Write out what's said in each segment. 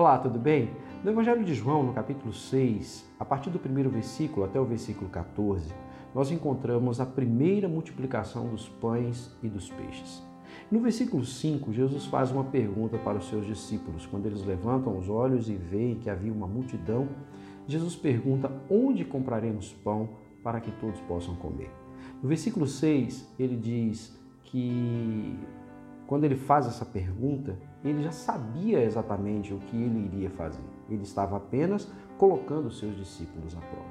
Olá, tudo bem? No Evangelho de João, no capítulo 6, a partir do primeiro versículo até o versículo 14, nós encontramos a primeira multiplicação dos pães e dos peixes. No versículo 5, Jesus faz uma pergunta para os seus discípulos. Quando eles levantam os olhos e veem que havia uma multidão, Jesus pergunta: Onde compraremos pão para que todos possam comer? No versículo 6, ele diz que quando ele faz essa pergunta, ele já sabia exatamente o que ele iria fazer. Ele estava apenas colocando seus discípulos à prova.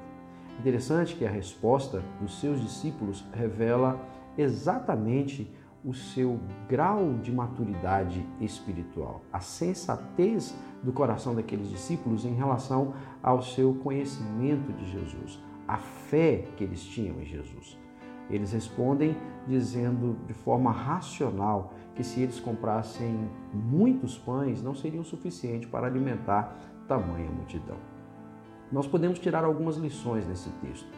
Interessante que a resposta dos seus discípulos revela exatamente o seu grau de maturidade espiritual, a sensatez do coração daqueles discípulos em relação ao seu conhecimento de Jesus, a fé que eles tinham em Jesus. Eles respondem dizendo de forma racional que se eles comprassem muitos pães, não seriam suficiente para alimentar tamanha multidão. Nós podemos tirar algumas lições nesse texto.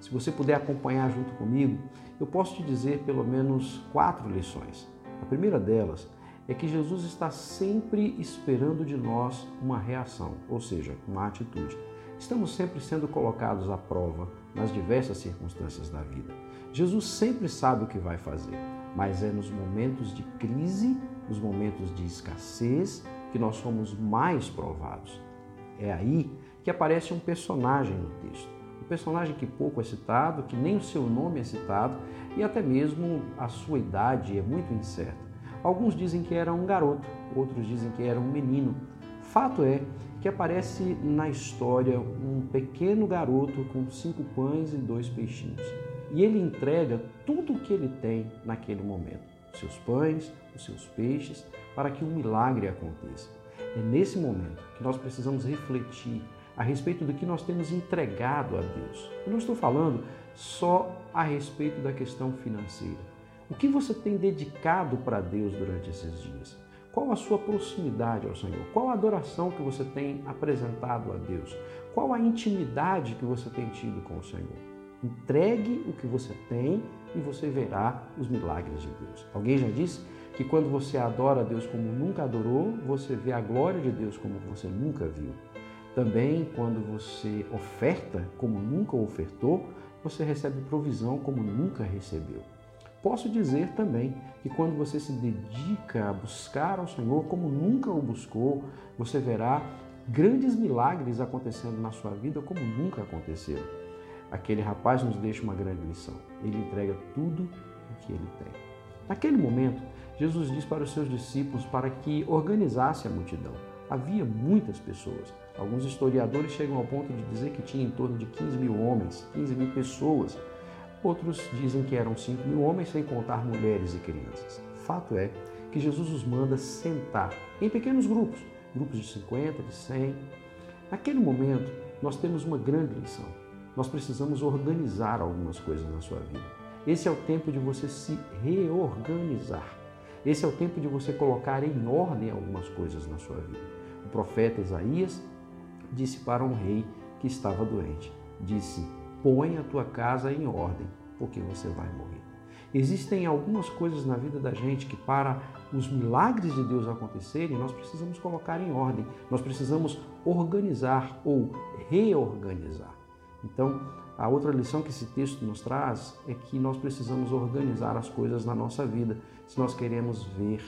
Se você puder acompanhar junto comigo, eu posso te dizer pelo menos quatro lições. A primeira delas é que Jesus está sempre esperando de nós uma reação, ou seja, uma atitude. Estamos sempre sendo colocados à prova nas diversas circunstâncias da vida. Jesus sempre sabe o que vai fazer, mas é nos momentos de crise, nos momentos de escassez, que nós somos mais provados. É aí que aparece um personagem no texto. Um personagem que pouco é citado, que nem o seu nome é citado e até mesmo a sua idade é muito incerta. Alguns dizem que era um garoto, outros dizem que era um menino. Fato é que aparece na história um pequeno garoto com cinco pães e dois peixinhos. E ele entrega tudo o que ele tem naquele momento: os seus pães, os seus peixes, para que um milagre aconteça. É nesse momento que nós precisamos refletir a respeito do que nós temos entregado a Deus. Eu não estou falando só a respeito da questão financeira. O que você tem dedicado para Deus durante esses dias? Qual a sua proximidade ao Senhor? Qual a adoração que você tem apresentado a Deus? Qual a intimidade que você tem tido com o Senhor? Entregue o que você tem e você verá os milagres de Deus. Alguém já disse que quando você adora a Deus como nunca adorou, você vê a glória de Deus como você nunca viu. Também, quando você oferta como nunca ofertou, você recebe provisão como nunca recebeu. Posso dizer também que quando você se dedica a buscar ao Senhor como nunca o buscou, você verá grandes milagres acontecendo na sua vida como nunca aconteceram. Aquele rapaz nos deixa uma grande lição. Ele entrega tudo o que ele tem. Naquele momento, Jesus diz para os seus discípulos para que organizasse a multidão. Havia muitas pessoas. Alguns historiadores chegam ao ponto de dizer que tinha em torno de 15 mil homens, 15 mil pessoas Outros dizem que eram 5 mil homens, sem contar mulheres e crianças. Fato é que Jesus os manda sentar em pequenos grupos, grupos de 50, de 100. Naquele momento, nós temos uma grande lição. Nós precisamos organizar algumas coisas na sua vida. Esse é o tempo de você se reorganizar. Esse é o tempo de você colocar em ordem algumas coisas na sua vida. O profeta Isaías disse para um rei que estava doente: disse, põe a tua casa em ordem, porque você vai morrer. Existem algumas coisas na vida da gente que, para os milagres de Deus acontecerem, nós precisamos colocar em ordem, nós precisamos organizar ou reorganizar. Então, a outra lição que esse texto nos traz é que nós precisamos organizar as coisas na nossa vida se nós queremos ver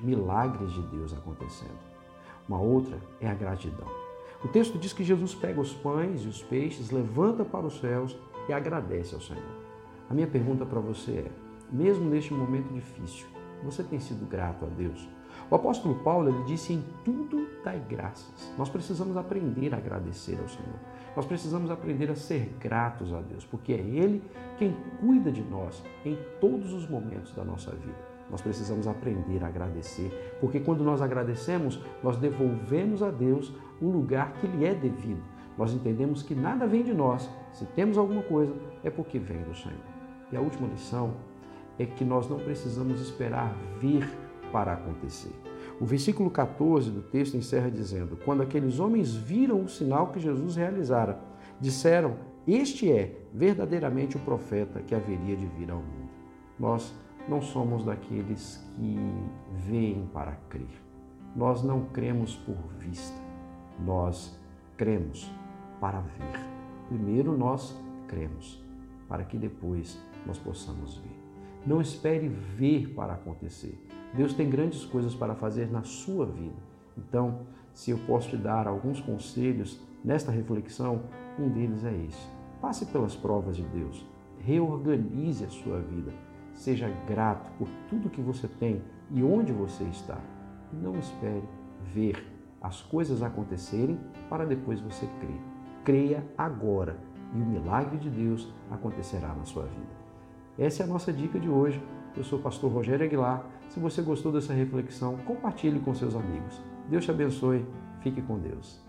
milagres de Deus acontecendo. Uma outra é a gratidão. O texto diz que Jesus pega os pães e os peixes, levanta para os céus e agradece ao Senhor. A minha pergunta para você é: mesmo neste momento difícil, você tem sido grato a Deus? O apóstolo Paulo ele disse: em tudo dai graças. Nós precisamos aprender a agradecer ao Senhor. Nós precisamos aprender a ser gratos a Deus, porque é Ele quem cuida de nós em todos os momentos da nossa vida. Nós precisamos aprender a agradecer, porque quando nós agradecemos, nós devolvemos a Deus o lugar que lhe é devido. Nós entendemos que nada vem de nós. Se temos alguma coisa, é porque vem do Senhor. E a última lição é que nós não precisamos esperar vir para acontecer. O versículo 14 do texto encerra dizendo: Quando aqueles homens viram o sinal que Jesus realizara, disseram: Este é verdadeiramente o profeta que haveria de vir ao mundo. Nós não somos daqueles que veem para crer. Nós não cremos por vista, nós cremos para ver. Primeiro nós cremos, para que depois nós possamos ver. Não espere ver para acontecer. Deus tem grandes coisas para fazer na sua vida. Então, se eu posso te dar alguns conselhos nesta reflexão, um deles é esse. Passe pelas provas de Deus, reorganize a sua vida, seja grato por tudo que você tem e onde você está. Não espere ver as coisas acontecerem para depois você crer. Creia agora e o milagre de Deus acontecerá na sua vida. Essa é a nossa dica de hoje. Eu sou o pastor Rogério Aguilar. Se você gostou dessa reflexão, compartilhe com seus amigos. Deus te abençoe. Fique com Deus.